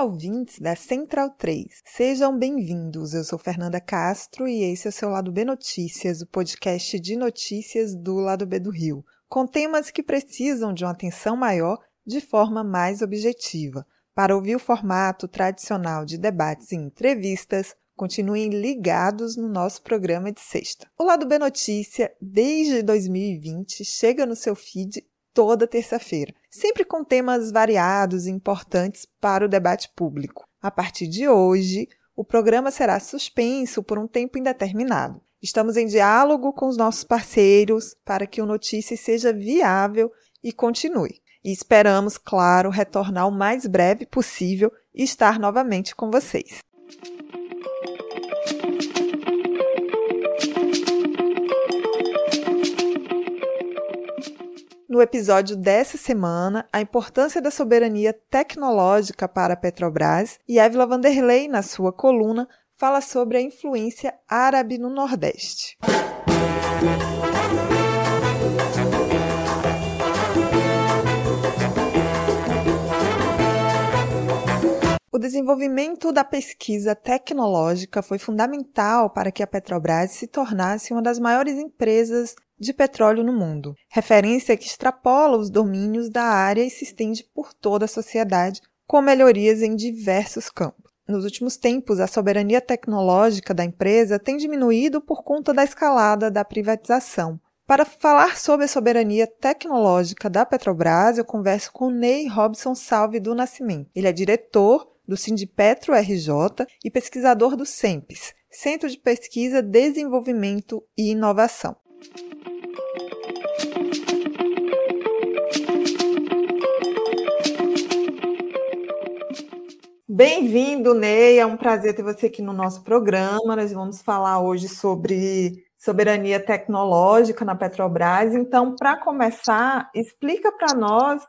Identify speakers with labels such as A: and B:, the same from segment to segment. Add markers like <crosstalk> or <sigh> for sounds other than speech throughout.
A: Olá, ouvintes da Central 3. Sejam bem-vindos. Eu sou Fernanda Castro e esse é o seu Lado B Notícias, o podcast de notícias do Lado B do Rio, com temas que precisam de uma atenção maior de forma mais objetiva. Para ouvir o formato tradicional de debates e entrevistas, continuem ligados no nosso programa de sexta. O Lado B Notícia, desde 2020, chega no seu feed toda terça-feira, sempre com temas variados e importantes para o debate público. A partir de hoje, o programa será suspenso por um tempo indeterminado. Estamos em diálogo com os nossos parceiros para que o Notícias seja viável e continue. E esperamos, claro, retornar o mais breve possível e estar novamente com vocês. No episódio dessa semana a importância da soberania tecnológica para a Petrobras e Évila Vanderlei, na sua coluna, fala sobre a influência árabe no Nordeste. O desenvolvimento da pesquisa tecnológica foi fundamental para que a Petrobras se tornasse uma das maiores empresas de petróleo no mundo, referência que extrapola os domínios da área e se estende por toda a sociedade, com melhorias em diversos campos. Nos últimos tempos, a soberania tecnológica da empresa tem diminuído por conta da escalada da privatização. Para falar sobre a soberania tecnológica da Petrobras, eu converso com Ney Robson Salve do Nascimento. Ele é diretor do Sindipetro RJ e pesquisador do SEMPES, Centro de Pesquisa, Desenvolvimento e Inovação. Bem-vindo, Ney. É um prazer ter você aqui no nosso programa. Nós vamos falar hoje sobre soberania tecnológica na Petrobras. Então, para começar, explica para nós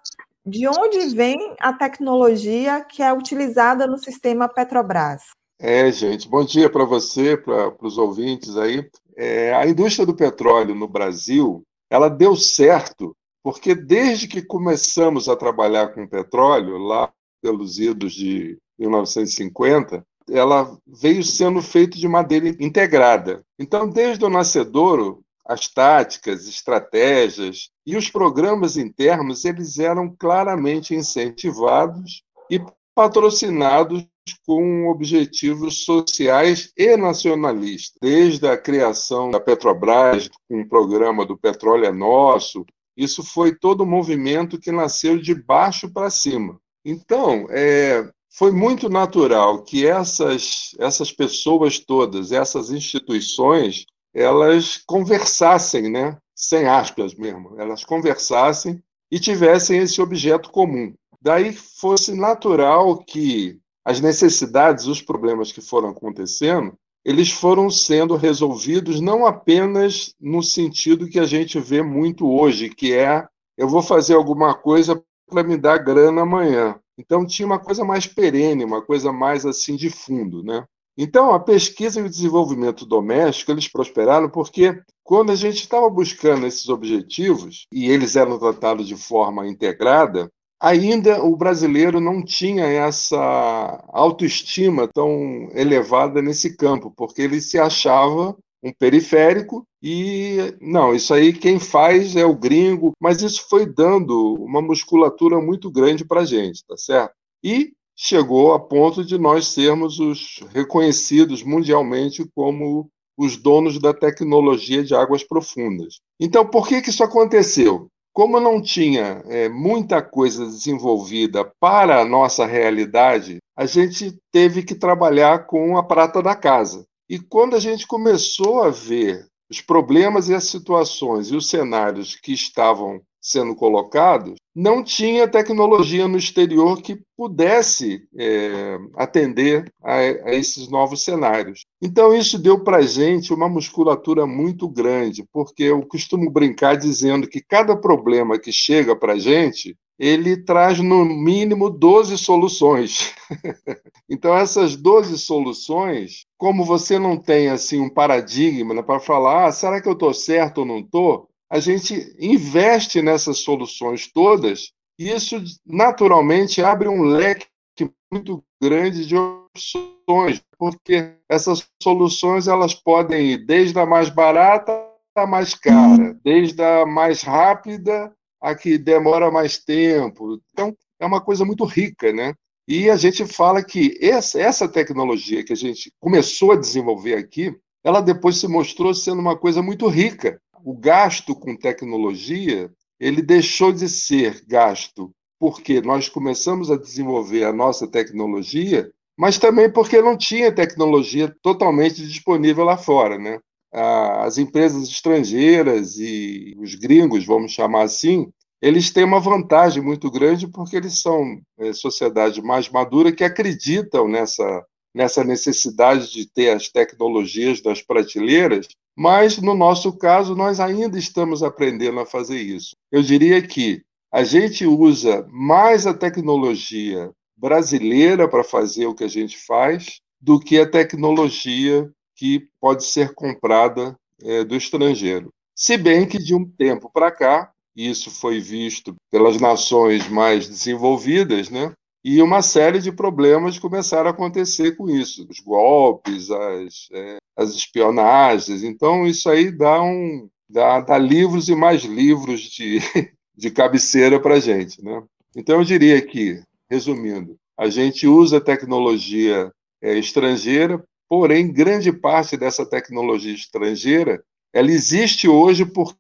A: de onde vem a tecnologia que é utilizada no sistema Petrobras.
B: É, gente, bom dia para você, para os ouvintes aí. É, a indústria do petróleo no Brasil, ela deu certo porque desde que começamos a trabalhar com petróleo, lá pelos idos de 1950, ela veio sendo feita de madeira integrada. Então, desde o nascedouro, as táticas, estratégias e os programas internos, eles eram claramente incentivados e patrocinados com objetivos sociais e nacionalistas. Desde a criação da Petrobras, com o programa do Petróleo é Nosso, isso foi todo um movimento que nasceu de baixo para cima. Então, é, foi muito natural que essas, essas pessoas todas, essas instituições, elas conversassem, né? sem aspas mesmo, elas conversassem e tivessem esse objeto comum. Daí fosse natural que as necessidades, os problemas que foram acontecendo, eles foram sendo resolvidos não apenas no sentido que a gente vê muito hoje, que é eu vou fazer alguma coisa para me dar grana amanhã. Então tinha uma coisa mais perene, uma coisa mais assim de fundo, né? Então a pesquisa e o desenvolvimento doméstico eles prosperaram porque quando a gente estava buscando esses objetivos e eles eram tratados de forma integrada, ainda o brasileiro não tinha essa autoestima tão elevada nesse campo, porque ele se achava um periférico e não, isso aí quem faz é o gringo, mas isso foi dando uma musculatura muito grande para a gente, tá certo? E chegou a ponto de nós sermos os reconhecidos mundialmente como os donos da tecnologia de águas profundas. Então, por que, que isso aconteceu? Como não tinha é, muita coisa desenvolvida para a nossa realidade, a gente teve que trabalhar com a prata da casa. E quando a gente começou a ver os problemas e as situações e os cenários que estavam sendo colocados, não tinha tecnologia no exterior que pudesse é, atender a, a, esses novos cenários. Então, isso deu para a gente uma musculatura muito grande, porque eu costumo brincar dizendo que cada problema que chega para a gente, ele traz no mínimo 12 soluções. <laughs> então, essas 12 soluções, como você não tem assim um paradigma para falar, ah, será que eu estou certo ou não estou? A gente investe nessas soluções todas e isso naturalmente abre um leque muito grande de opções, porque essas soluções elas podem ir desde a mais barata à mais cara, desde a mais rápida a que demora mais tempo. Então, é uma coisa muito rica, né? E a gente fala que essa, essa tecnologia que a gente começou a desenvolver aqui, ela depois se mostrou sendo uma coisa muito rica, o gasto com tecnologia ele deixou de ser gasto porque nós começamos a desenvolver a nossa tecnologia, mas também porque não tinha tecnologia totalmente disponível lá fora, né? As empresas estrangeiras e os gringos, vamos chamar assim, eles têm uma vantagem muito grande porque eles são é, sociedade mais madura que acreditam nessa, nessa necessidade de ter as tecnologias das prateleiras mas, no nosso caso, nós ainda estamos aprendendo a fazer isso. Eu diria que a gente usa mais a tecnologia brasileira para fazer o que a gente faz do que a tecnologia que pode ser comprada é, do estrangeiro. Se bem que, de um tempo para cá, isso foi visto pelas nações mais desenvolvidas, né? E uma série de problemas começaram a acontecer com isso, os golpes, as, é, as espionagens. Então, isso aí dá, um, dá, dá livros e mais livros de, <laughs> de cabeceira para a gente. Né? Então, eu diria que, resumindo, a gente usa tecnologia é, estrangeira, porém, grande parte dessa tecnologia estrangeira ela existe hoje porque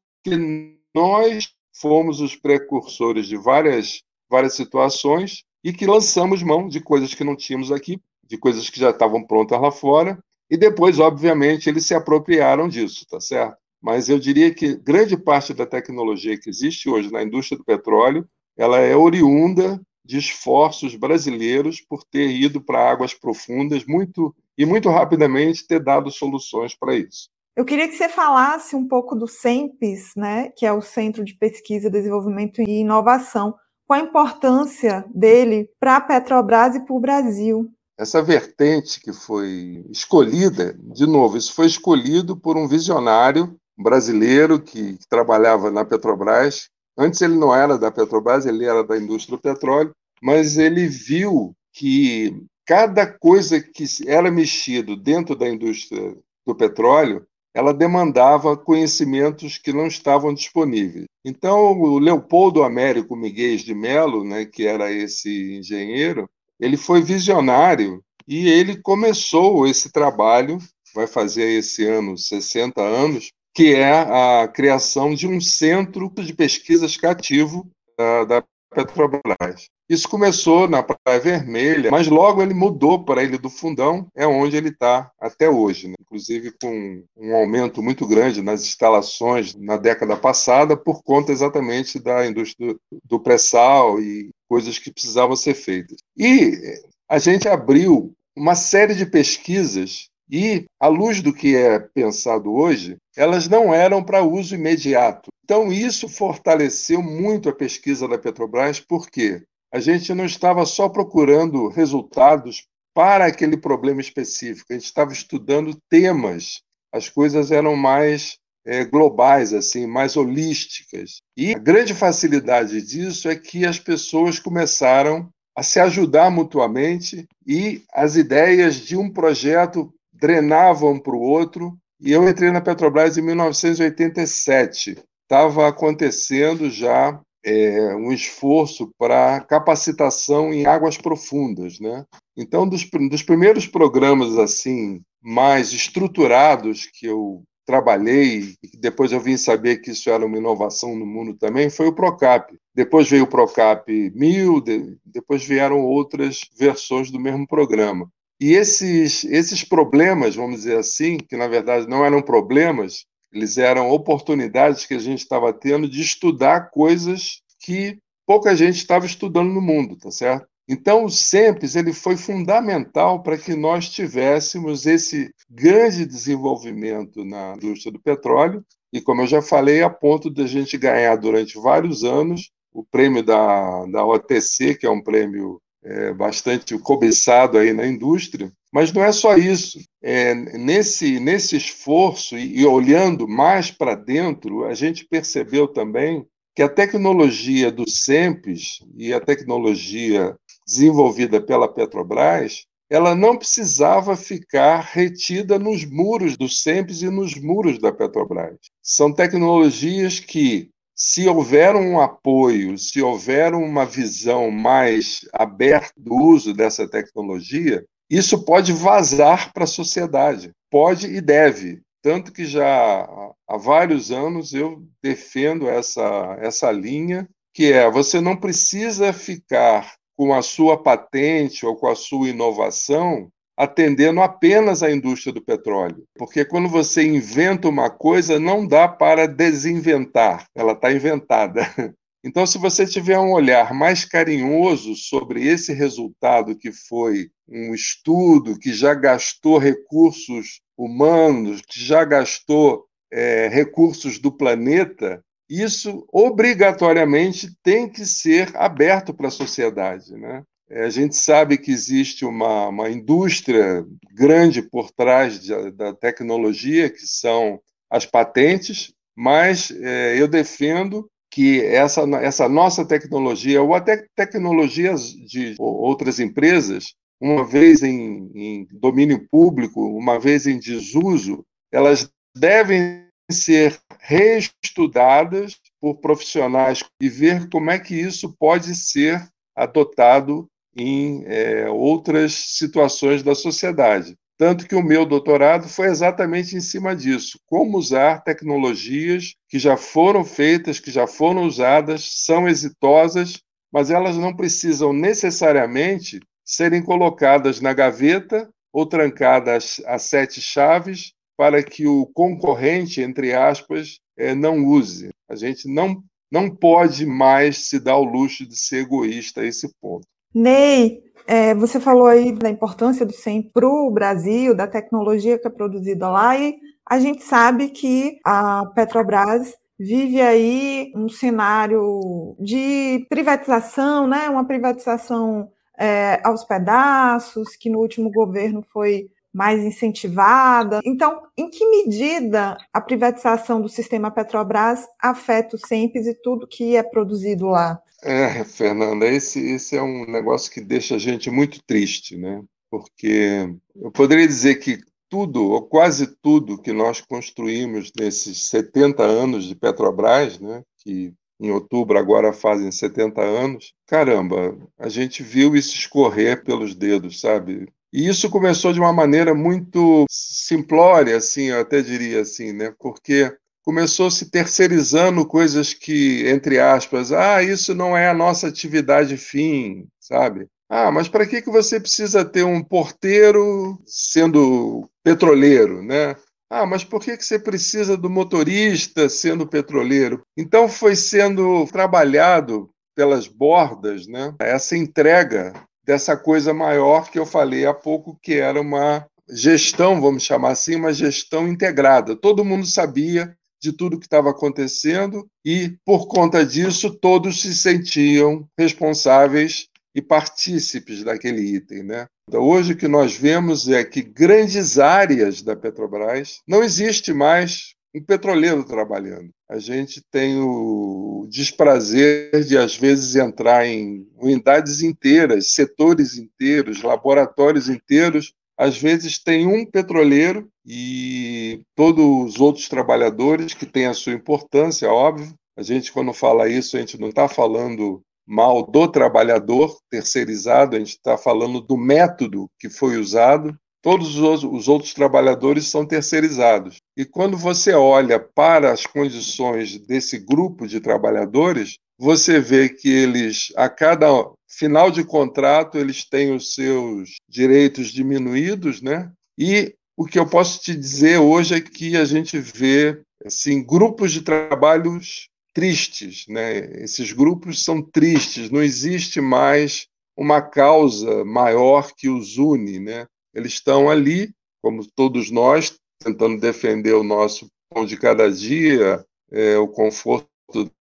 B: nós fomos os precursores de várias, várias situações e que lançamos mão de coisas que não tínhamos aqui, de coisas que já estavam prontas lá fora, e depois, obviamente, eles se apropriaram disso, tá certo? Mas eu diria que grande parte da tecnologia que existe hoje na indústria do petróleo, ela é oriunda de esforços brasileiros por ter ido para águas profundas muito e muito rapidamente ter dado soluções para isso.
A: Eu queria que você falasse um pouco do CEMPES, né, que é o Centro de Pesquisa, Desenvolvimento e Inovação qual a importância dele para a Petrobras e para o Brasil.
B: Essa vertente que foi escolhida, de novo, isso foi escolhido por um visionário brasileiro que, trabalhava na Petrobras. Antes ele não era da Petrobras, ele era da indústria do petróleo, mas ele viu que cada coisa que era mexido dentro da indústria do petróleo ela demandava conhecimentos que não estavam disponíveis. Então, o Leopoldo Américo Miguel de Melo, né, que era esse engenheiro, ele foi visionário e ele começou esse trabalho, vai fazer esse ano 60 anos, que é a criação de um centro de pesquisas cativo da, da Petrobras. Isso começou na Praia Vermelha, mas logo ele mudou para a Ilha do Fundão, é onde ele está até hoje, né? inclusive com um aumento muito grande nas instalações na década passada, por conta exatamente da indústria do pré-sal e coisas que precisavam ser feitas. E a gente abriu uma série de pesquisas e, à luz do que é pensado hoje, elas não eram para uso imediato. Então, isso fortaleceu muito a pesquisa da Petrobras, porque a gente não estava só procurando resultados para aquele problema específico, a gente estava estudando temas, as coisas eram mais é, globais, assim, mais holísticas. E a grande facilidade disso é que as pessoas começaram a se ajudar mutuamente e as ideias de um projeto drenavam para o outro. E eu entrei na Petrobras em 1987. Estava acontecendo já é, um esforço para capacitação em águas profundas, né? Então, dos, dos primeiros programas assim mais estruturados que eu trabalhei e depois eu vim saber que isso era uma inovação no mundo também foi o Procap. Depois veio o Procap 1000, de, depois vieram outras versões do mesmo programa. E esses esses problemas, vamos dizer assim, que na verdade não eram problemas, Eles eram oportunidades que a gente estava tendo de estudar coisas que pouca gente estava estudando no mundo, tá certo? Então, o SEMPES ele foi fundamental para que nós tivéssemos esse grande desenvolvimento na indústria do petróleo, e como eu já falei, a ponto de a gente ganhar durante vários anos o prêmio da, da OTC, que é um prêmio é, bastante cobiçado aí na indústria. Mas não é só isso. É, nesse, nesse esforço e, e olhando mais para dentro, a gente percebeu também que a tecnologia do SEMPES e a tecnologia desenvolvida pela Petrobras, ela não precisava ficar retida nos muros do SEMPES e nos muros da Petrobras. São tecnologias que se houver um apoio, se houver uma visão mais aberta do uso dessa tecnologia, isso pode vazar para a sociedade. Pode e deve. Tanto que já há vários anos eu defendo essa, essa linha, que é você não precisa ficar com a sua patente ou com a sua inovação atendendo apenas à indústria do petróleo. Porque quando você inventa uma coisa, não dá para desinventar, ela está inventada. <laughs> Então, se você tiver um olhar mais carinhoso sobre esse resultado, que foi um estudo que já gastou recursos humanos, que já gastou é, recursos do planeta, isso obrigatoriamente tem que ser aberto para a sociedade. Né? É, a gente sabe que existe uma, uma indústria grande por trás de, da tecnologia, que são as patentes, mas é, eu defendo que essa, essa nossa tecnologia, ou até tecnologias de outras empresas, uma vez em, em domínio público, uma vez em desuso, elas devem ser reestudadas por profissionais e ver como é que isso pode ser adotado em é, outras situações da sociedade. Tanto que o meu doutorado foi exatamente em cima disso: como usar tecnologias que já foram feitas, que já foram usadas, são exitosas, mas elas não precisam necessariamente serem colocadas na gaveta ou trancadas a sete chaves para que o concorrente, entre aspas, é, não use. A gente não, não pode mais se dar o luxo de ser egoísta a esse ponto.
A: Ney, é, você falou aí da importância do SEM para o Brasil, da tecnologia que é produzida lá, e a gente sabe que a Petrobras vive aí um cenário de privatização, né? uma privatização é, aos pedaços, que no último governo foi mais incentivada. Então, em que medida a privatização do sistema Petrobras afeta o SEMPES e tudo que é produzido lá?
B: É, Fernanda, esse, esse é um negócio que deixa a gente muito triste, né? Porque eu poderia dizer que tudo, ou quase tudo, que nós construímos nesses 70 anos de Petrobras, né? Que em outubro agora fazem 70 anos, caramba, a gente viu isso escorrer pelos dedos, sabe? E isso começou de uma maneira muito simplória, assim, eu até diria assim, né? Porque começou se terceirizando coisas que, entre aspas, ah, isso não é a nossa atividade fim, sabe? Ah, mas para que, que você precisa ter um porteiro sendo petroleiro, né? Ah, mas por que, que você precisa do motorista sendo petroleiro? Então foi sendo trabalhado pelas bordas, né? Essa entrega dessa coisa maior que eu falei há pouco, que era uma gestão, vamos chamar assim, uma gestão integrada. Todo mundo sabia de tudo que estava acontecendo e, por conta disso, todos se sentiam responsáveis e partícipes daquele item. Né? Então, hoje o que nós vemos é que grandes áreas da Petrobras não existe mais um petroleiro trabalhando. A gente tem o desprazer de, às vezes, entrar em unidades inteiras, setores inteiros, laboratórios inteiros, às vezes tem um petroleiro e todos os outros trabalhadores que têm a sua importância, óbvio. A gente, quando fala isso, a gente não está falando mal do trabalhador terceirizado, a gente está falando do método que foi usado. Todos os outros trabalhadores são terceirizados. E quando você olha para as condições desse grupo de trabalhadores, você vê que eles, a cada final de contrato, eles têm os seus direitos diminuídos, né? E o que eu posso te dizer hoje é que a gente vê assim grupos de trabalhos tristes, né? Esses grupos são tristes, não existe mais uma causa maior que os une, né? Eles estão ali, como todos nós, tentando defender o nosso pão de cada dia, é, o conforto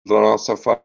B: da nossa família,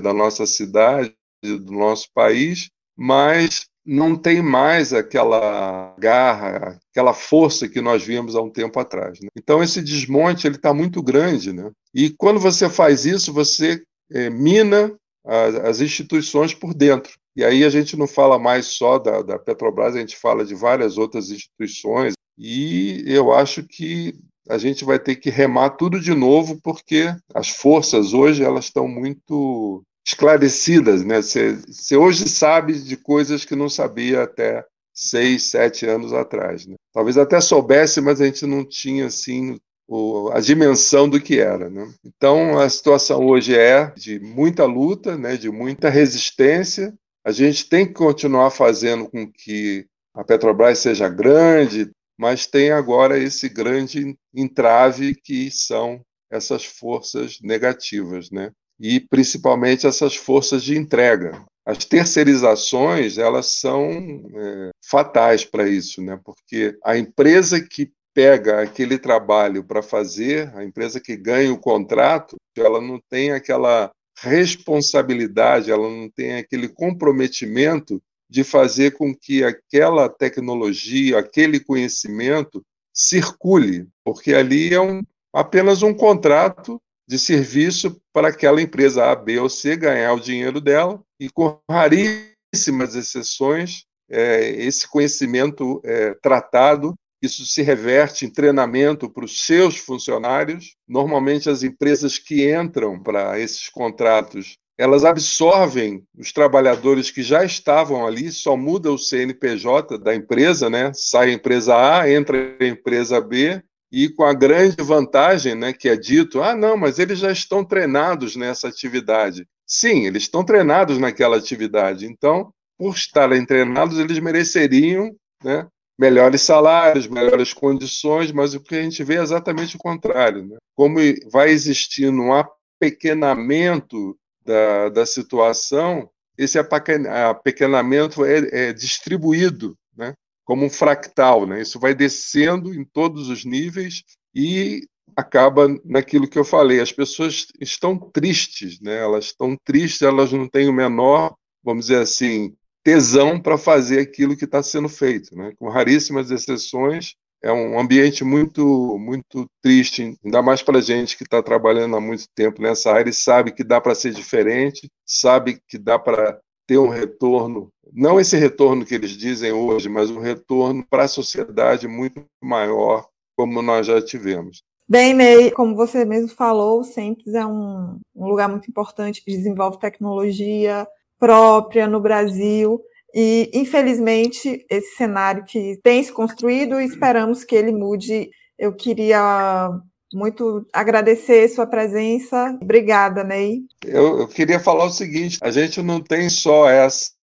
B: da nossa cidade, do nosso país, mas não tem mais aquela garra, aquela força que nós vimos há um tempo atrás. Né? Então esse desmonte ele está muito grande, né? E quando você faz isso, você é, mina as, as, instituições por dentro. E aí a gente não fala mais só da, da Petrobras, a gente fala de várias outras instituições. E eu acho que a gente vai ter que remar tudo de novo, porque as forças hoje elas estão muito esclarecidas, né? Você hoje sabe de coisas que não sabia até seis, sete anos atrás. Né? Talvez até soubesse, mas a gente não tinha assim o, a dimensão do que era. Né? Então a situação hoje é de muita luta, né? De muita resistência. A gente tem que continuar fazendo com que a Petrobras seja grande, mas tem agora esse grande entrave que são essas forças negativas, né? e principalmente essas forças de entrega. As terceirizações elas são é, fatais para isso, né? porque a empresa que pega aquele trabalho para fazer, a empresa que ganha o contrato, ela não tem aquela responsabilidade, ela não tem aquele comprometimento de fazer com que aquela tecnologia, aquele conhecimento circule, porque ali é um, apenas um contrato de serviço para aquela empresa A, B ou C ganhar o dinheiro dela e, com raríssimas exceções, é, esse conhecimento é, tratado, isso se reverte em treinamento para os seus funcionários. Normalmente, as empresas que entram para esses contratos elas absorvem os trabalhadores que já estavam ali, só muda o CNPJ da empresa, né? Sai a empresa A, entra a empresa B, e com a grande vantagem, né, que é dito, ah, não, mas eles já estão treinados nessa atividade. Sim, eles estão treinados naquela atividade. Então, por estarem treinados, eles mereceriam, né, melhores salários, melhores condições, mas o que a gente vê é exatamente o contrário. Né? Como vai existindo um apequenamento da, da situação, esse apequenamento é, é distribuído né? como um fractal, né? Isso vai descendo em todos os níveis e acaba naquilo que eu falei. As pessoas estão tristes, né? Elas estão tristes, elas não têm o menor, vamos dizer assim, tesão para fazer aquilo que está sendo feito, né? Com raríssimas exceções, é um ambiente muito muito triste, ainda mais para a gente que está trabalhando há muito tempo nessa área e sabe que dá para ser diferente, sabe que dá para ter um retorno não esse retorno que eles dizem hoje, mas um retorno para a sociedade muito maior, como nós já tivemos.
A: Bem, Ney, como você mesmo falou, o Centres é um, um lugar muito importante que desenvolve tecnologia própria no Brasil. E, infelizmente, esse cenário que tem se construído, esperamos que ele mude. Eu queria muito agradecer sua presença. Obrigada, Ney.
B: Eu, eu queria falar o seguinte: a gente não tem só essa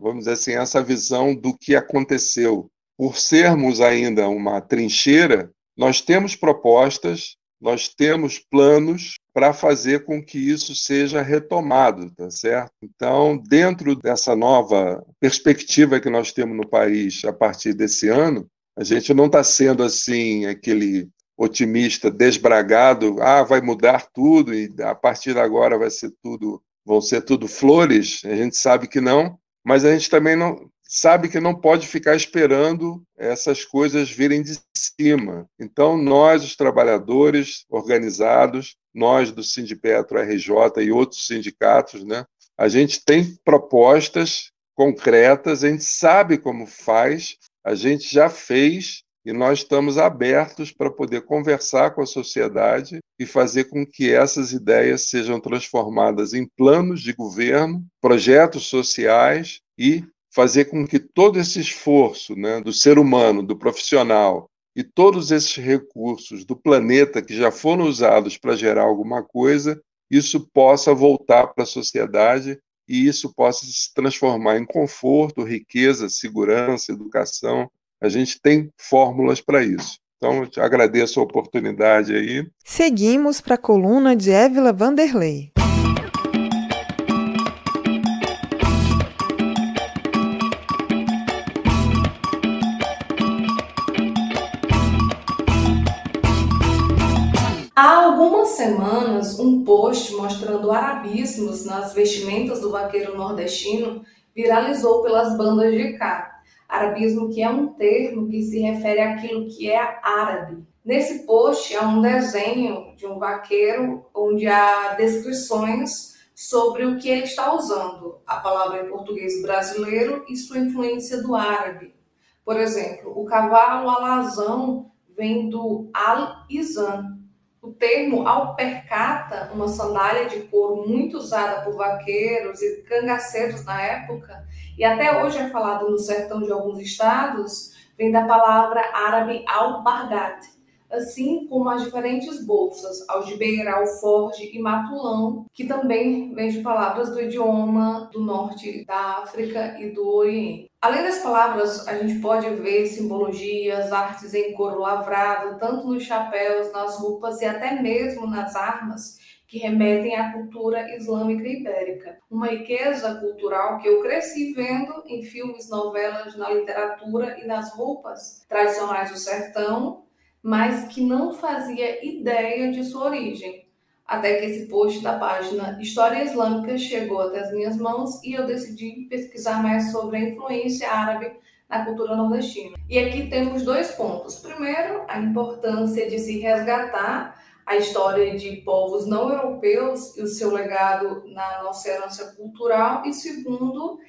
B: vamos dizer assim, essa visão do que aconteceu. Por sermos ainda uma trincheira, nós temos propostas, nós temos planos para fazer com que isso seja retomado, tá certo? Então, dentro dessa nova perspectiva que nós temos no país a partir desse ano, a gente não está sendo assim aquele otimista desbragado, ah, vai mudar tudo e a partir de agora vai ser tudo vão ser tudo flores, a gente sabe que não, mas a gente também não sabe que não pode ficar esperando essas coisas virem de cima. Então, nós, os trabalhadores organizados, nós do Sindipetro RJ e outros sindicatos, né, a gente tem propostas concretas, a gente sabe como faz, a gente já fez e nós estamos abertos para poder conversar com a sociedade e fazer com que essas ideias sejam transformadas em planos de governo, projetos sociais e fazer com que todo esse esforço né, do ser humano, do profissional e todos esses recursos do planeta que já foram usados para gerar alguma coisa, isso possa voltar para a sociedade e isso possa se transformar em conforto, riqueza, segurança, educação A gente tem fórmulas para isso. Então, eu te agradeço a oportunidade aí.
A: Seguimos para a coluna de Évila Vanderlei.
C: Semanas, um post mostrando arabismos nas vestimentas do vaqueiro nordestino viralizou pelas bandas de cá. Arabismo que é um termo que se refere àquilo que é árabe. Nesse post há um desenho de um vaqueiro onde há descrições sobre o que ele está usando, a palavra em português brasileiro e sua influência do árabe. Por exemplo, o cavalo alazão vem do al-izan, o termo alpercata, uma sandália de couro muito usada por vaqueiros e cangaceiros na época, e até hoje é falado no sertão de alguns estados, vem da palavra árabe al-bargat, assim como as diferentes bolsas, algibeira, alforge e matulão, que também vem de palavras do idioma do norte da África e do Oriente. Além das palavras, a gente pode ver simbologias, artes em couro lavrado, tanto nos chapéus, nas roupas e até mesmo nas armas, que remetem à cultura islâmica ibérica. Uma riqueza cultural que eu cresci vendo em filmes, novelas, na literatura e nas roupas tradicionais do sertão, mas que não fazia ideia de sua origem. Até que esse post da página História Islâmica chegou até as minhas mãos e eu decidi pesquisar mais sobre a influência árabe na cultura nordestina. E aqui temos dois pontos. Primeiro, a importância de se resgatar a história de povos não europeus e o seu legado na nossa herança cultural. E segundo,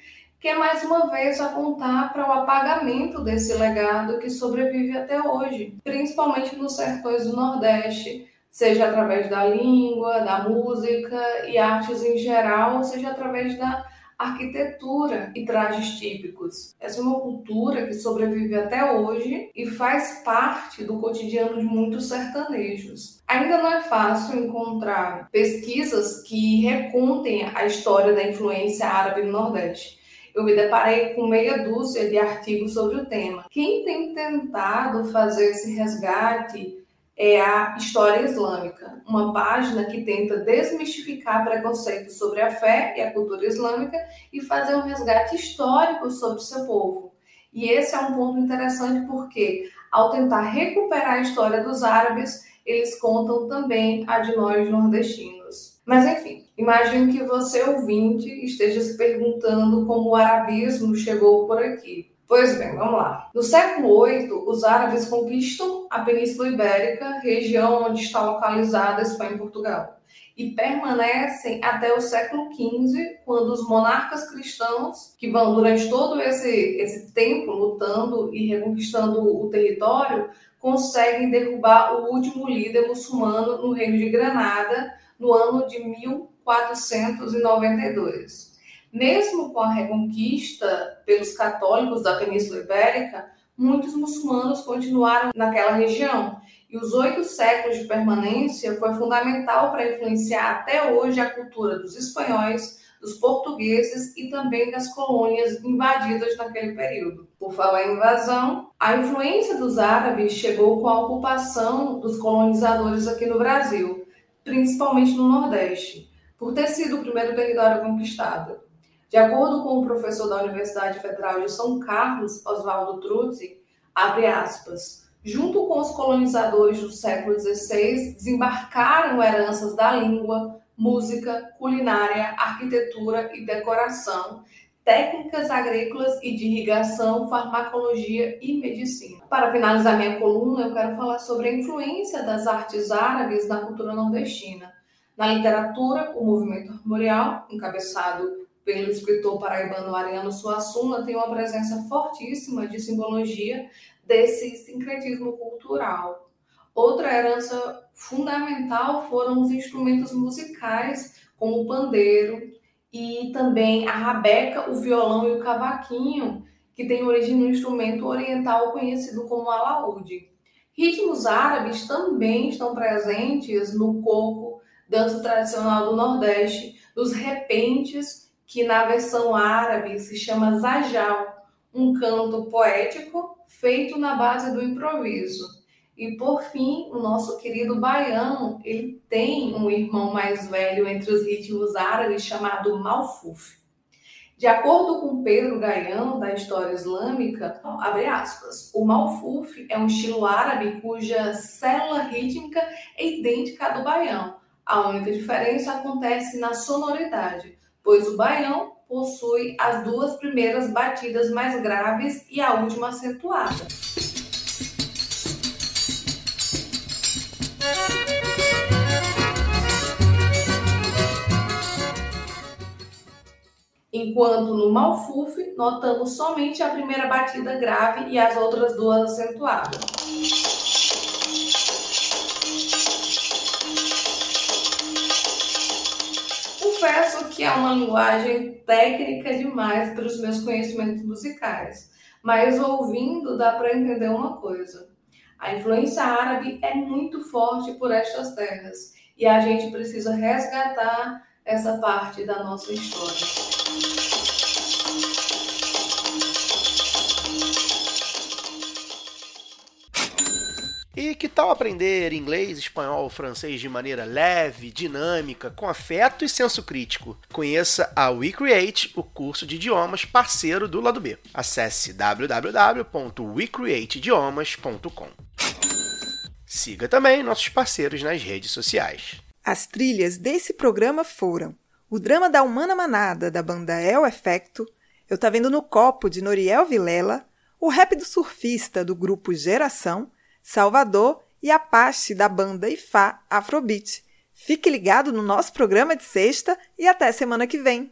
C: que é mais uma vez apontar para o apagamento desse legado que sobrevive até hoje, principalmente nos sertões do Nordeste, seja através da língua, da música e artes em geral, seja através da arquitetura e trajes típicos. Essa é uma cultura que sobrevive até hoje e faz parte do cotidiano de muitos sertanejos. Ainda não é fácil encontrar pesquisas que recontem a história da influência árabe no Nordeste eu me deparei com meia dúzia de artigos sobre o tema. Quem tem tentado fazer esse resgate é a História Islâmica, uma página que tenta desmistificar preconceitos sobre a fé e a cultura islâmica e fazer um resgate histórico sobre seu povo. E esse é um ponto interessante porque, ao tentar recuperar a história dos árabes, eles contam também a de nós nordestinos. Mas enfim, imagino que você, ouvinte, esteja se perguntando como o arabismo chegou por aqui. Pois bem, vamos lá. No século VIII, os árabes conquistam a Península Ibérica, região onde está localizada a Espanha e Portugal, e permanecem até o século XV, quando os monarcas cristãos, que vão durante todo esse, esse tempo lutando e reconquistando o território, conseguem derrubar o último líder muçulmano no Reino de Granada no ano de 1492. Mesmo com a reconquista pelos católicos da Península Ibérica, muitos muçulmanos continuaram naquela região e os oito séculos de permanência foi fundamental para influenciar até hoje a cultura dos espanhóis, dos portugueses e também das colônias invadidas naquele período. Por falar em invasão, a influência dos árabes chegou com a ocupação dos colonizadores aqui no Brasil, principalmente no Nordeste, por ter sido o primeiro território conquistado. De acordo com o professor da Universidade Federal de São Carlos, Oswaldo Truzzi, abre aspas, junto com os colonizadores do século XVI, desembarcaram heranças da língua, música, culinária, arquitetura e decoração, técnicas agrícolas e de irrigação, farmacologia e medicina. Para finalizar minha coluna, eu quero falar sobre a influência das artes árabes na cultura nordestina. Na literatura, o movimento armorial, encabeçado pelo escritor paraibano Ariano Suassuna, tem uma presença fortíssima de simbologia desse sincretismo cultural. Outra herança fundamental foram os instrumentos musicais, como o pandeiro e também a rabeca, o violão e o cavaquinho, que tem origem no instrumento oriental conhecido como alaúde. Ritmos árabes também estão presentes no coco, dança tradicional do Nordeste, nos repentes, que na versão árabe se chama zajal, um canto poético feito na base do improviso. E por fim, o nosso querido baiano, ele tem um irmão mais velho entre os ritmos árabes chamado Malfuf. De acordo com Pedro Gaião, da História Islâmica, abre aspas, o Malfuf é um estilo árabe cuja célula rítmica é idêntica à do baião. A única diferença acontece na sonoridade, pois o baião possui as duas primeiras batidas mais graves e a última acentuada. Enquanto no Malfuf notamos somente a primeira batida grave e as outras duas acentuadas. Confesso que é uma linguagem técnica demais para os meus conhecimentos musicais, mas ouvindo dá para entender uma coisa. A influência árabe é muito forte por estas terras e a gente precisa resgatar essa parte da nossa história.
D: E que tal aprender inglês, espanhol, francês de maneira leve, dinâmica, com afeto e senso crítico? Conheça a WeCreate, o curso de idiomas parceiro do lado B. Acesse www.wecreateidiomas.com. Siga também nossos parceiros nas redes sociais.
A: As trilhas desse programa foram o drama da Humana Manada, da banda El Efecto, Eu Tá Vendo no Copo, de Noriel Vilela, o rap do surfista, do grupo Geração, Salvador e Apache da banda Ifá Afrobeat. Fique ligado no nosso programa de sexta e até semana que vem.